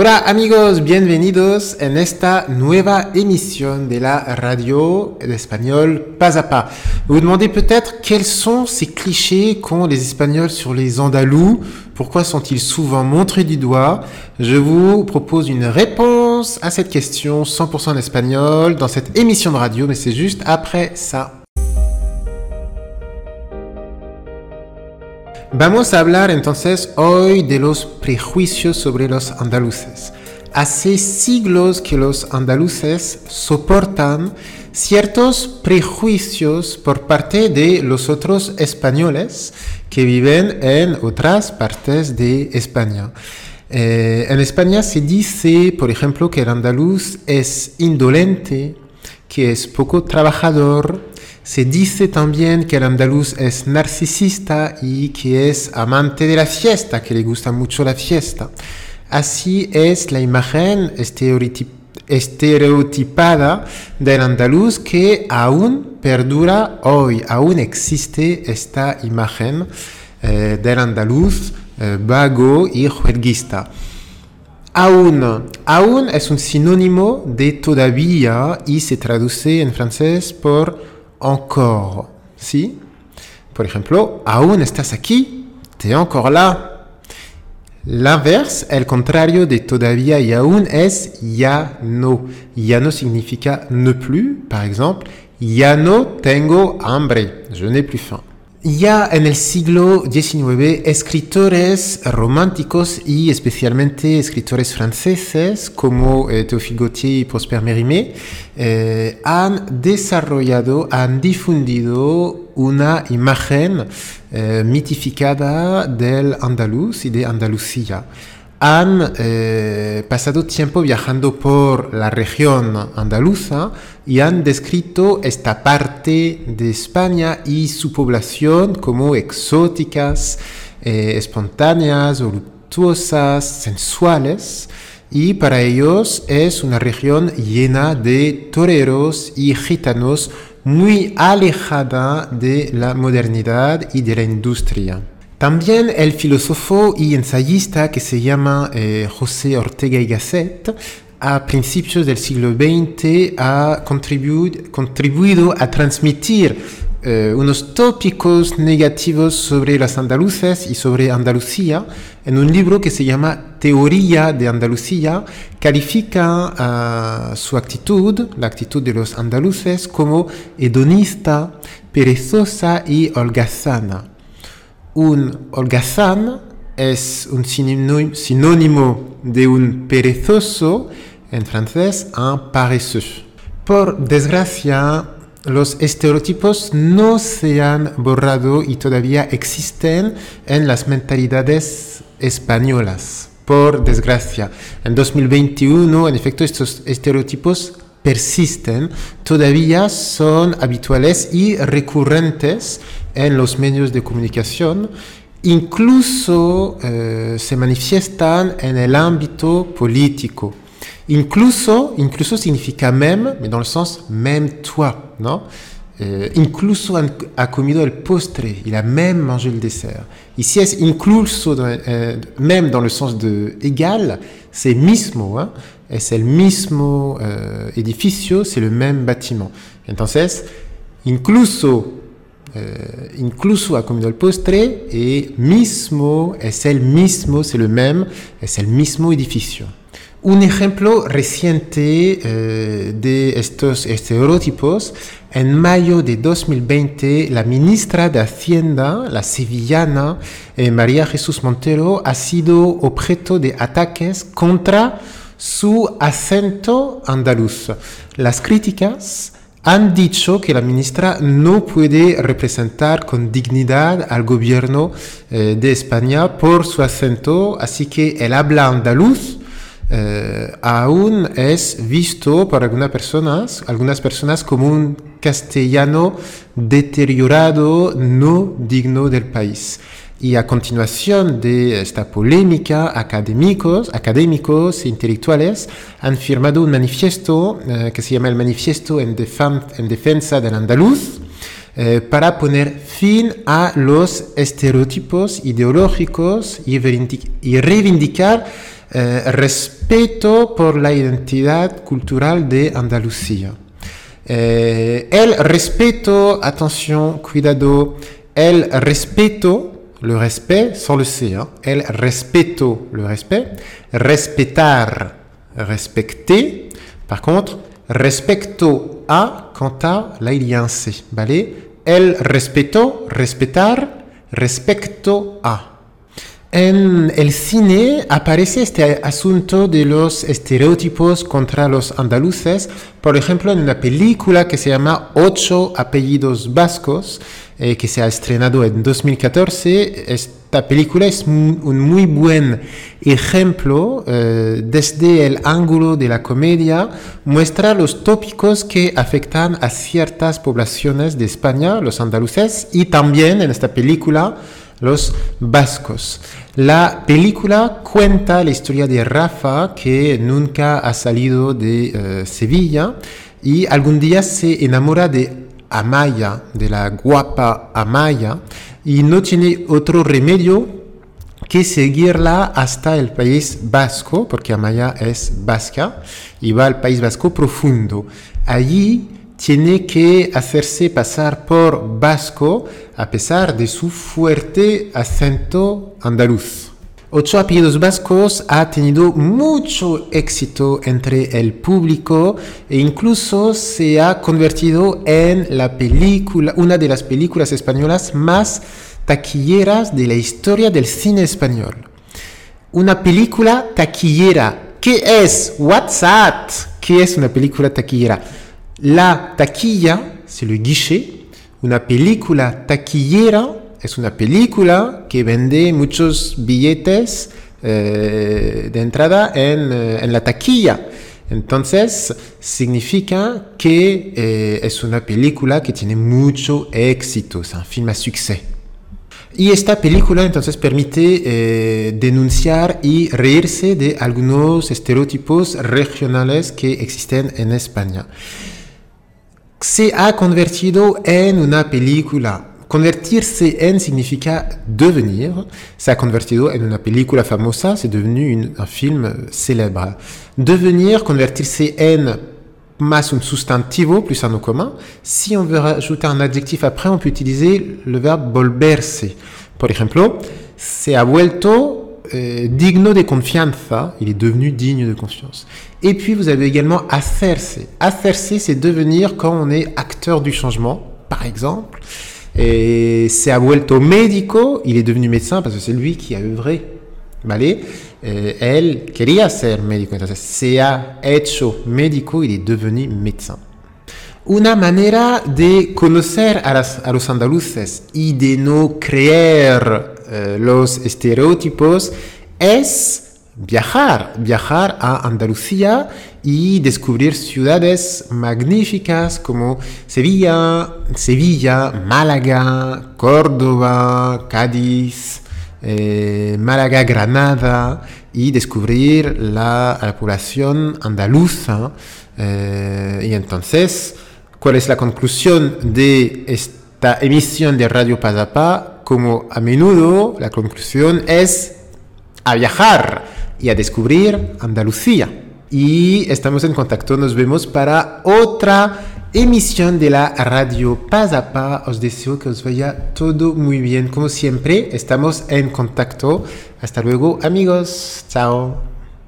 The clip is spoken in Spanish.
Hola amigos, bienvenidos en esta nueva émission de la radio d'espagnol pas à pas. Vous vous demandez peut-être quels sont ces clichés qu'ont les Espagnols sur les Andalous, pourquoi sont-ils souvent montrés du doigt? Je vous propose une réponse à cette question 100% en espagnol dans cette émission de radio, mais c'est juste après ça. Vamos a hablar entonces hoy de los prejuicios sobre los andaluces. Hace siglos que los andaluces soportan ciertos prejuicios por parte de los otros españoles que viven en otras partes de España. Eh, en España se dice, por ejemplo, que el andaluz es indolente, que es poco trabajador, se dice también que el andaluz es narcisista y que es amante de la fiesta, que le gusta mucho la fiesta. Así es la imagen estereotipada del andaluz que aún perdura hoy, aún existe esta imagen eh, del andaluz eh, vago y juerguista. Aún, aún es un sinónimo de todavía y se traduce en francés por encore. ¿Sí? Por ejemplo, aún estás aquí, es encore là. L'inverse, el contrario de todavía y aún es ya no. Ya no significa ne plus, par exemple. Ya no tengo hambre, je n'ai plus faim. Ya en el siglo XIX, escritores románticos y especialmente escritores franceses como eh, Théophile Gautier y Prosper Mérimée eh, han desarrollado, han difundido una imagen eh, mitificada del andaluz y de Andalucía han eh, pasado tiempo viajando por la región andaluza y han descrito esta parte de España y su población como exóticas, eh, espontáneas, voluptuosas, sensuales. Y para ellos es una región llena de toreros y gitanos muy alejada de la modernidad y de la industria. También el filósofo y ensayista que se llama eh, José Ortega y Gasset a principios del siglo XX ha contribuido a transmitir eh, unos tópicos negativos sobre las andaluces y sobre Andalucía en un libro que se llama Teoría de Andalucía, califica su actitud, la actitud de los andaluces, como hedonista, perezosa y holgazana. Un holgazán es un sinónimo de un perezoso, en francés, un paresseux. Por desgracia, los estereotipos no se han borrado y todavía existen en las mentalidades españolas. Por desgracia, en 2021, en efecto, estos estereotipos persisten, todavía son habituales y recurrentes en los medios de comunicación, incluso eh, se manifiestan en el ámbito político. Incluso, incluso significa même, mais dans le sens même toi, ¿no? Eh, incluso ha comido el postre, il a même mangé le dessert. Ici, es incluso, eh, même dans le sens de égal, c'est mismo, hein? es el mismo edificio, c'est le même bâtiment. Entonces, incluso eh, incluso ha comido el postre y mismo es el mismo, es el mismo edificio. Un ejemplo reciente eh, de estos estereotipos, en mayo de 2020, la ministra de Hacienda, la sevillana eh, María Jesús Montero, ha sido objeto de ataques contra su acento andaluz. Las críticas han dicho que la ministra no puede representar con dignidad al gobierno eh, de España por su acento, así que el habla andaluz eh, aún es visto por algunas personas, algunas personas como un castellano deteriorado, no digno del país. Y a continuación de esta polémica, académicos, académicos e intelectuales han firmado un manifiesto eh, que se llama el Manifiesto en, en Defensa del Andaluz eh, para poner fin a los estereotipos ideológicos y, reivindicar eh, respeto por la identidad cultural de Andalucía. Eh, el respeto, atención, cuidado, el respeto, le respect sans le C, hein, el respeto, le respect, respetar, respecter, par contre, respecto a, quant à, là il y a un C, ¿vale? El respeto, respetar, respecto a. En el cine aparece este asunto de los estereotipos contra los andaluces, por ejemplo en una película que se llama Ocho apellidos vascos, eh, que se ha estrenado en 2014. Esta película es un muy buen ejemplo eh, desde el ángulo de la comedia, muestra los tópicos que afectan a ciertas poblaciones de España, los andaluces, y también en esta película los vascos. La película cuenta la historia de Rafa, que nunca ha salido de eh, Sevilla y algún día se enamora de Amaya, de la guapa Amaya, y no tiene otro remedio que seguirla hasta el país vasco, porque Amaya es vasca, y va al país vasco profundo. Allí tiene que hacerse pasar por vasco a pesar de su fuerte acento andaluz. Ocho apellidos vascos ha tenido mucho éxito entre el público e incluso se ha convertido en la película, una de las películas españolas más taquilleras de la historia del cine español. Una película taquillera. ¿Qué es? WhatsApp. ¿Qué es una película taquillera? La taquilla, c'est le guichet. Una película taquillera es una película que vende muchos billetes eh, de entrada en, eh, en, la taquilla. Entonces, significa que eh, es una película que tiene mucho éxito, es un film a succès. Y esta película entonces permite denunciar y reírse de algunos estereotipos regionales que existen en España se ha convertido en una película. Convertirse en significa devenir. Se ha convertido en una película famosa, c'est devenu une, un film célèbre. Devenir, convertirse en más un sustantivo plus un nom commun. Si on veut rajouter un adjectif après, on peut utiliser le verbe volverse. Por ejemplo, se ha vuelto euh, digno de confianza, il est devenu digne de confiance. Et puis vous avez également hacerse. Hacerse, c'est devenir quand on est acteur du changement, par exemple. Et ha vuelto médico, il est devenu médecin parce que c'est lui qui a œuvré. ¿Vale? Eh, él quería ser médico, entonces se ha hecho médico, il est devenu médecin. Una manera de conocer a, a los andaluces y de no creer eh, los estereotipos es viajar, viajar a Andalucía y descubrir ciudades magníficas como Sevilla, Sevilla, Málaga, Córdoba, Cádiz, eh, Málaga, Granada y descubrir la, población andaluza. Eh, y entonces, ¿cuál es la conclusión de esta emisión de Radio Pazapá? Como a menudo la conclusión es a viajar y a descubrir Andalucía. Y estamos en contacto, nos vemos para otra emisión de la radio Paz a Os deseo que os vaya todo muy bien. Como siempre, estamos en contacto. Hasta luego, amigos. Chao.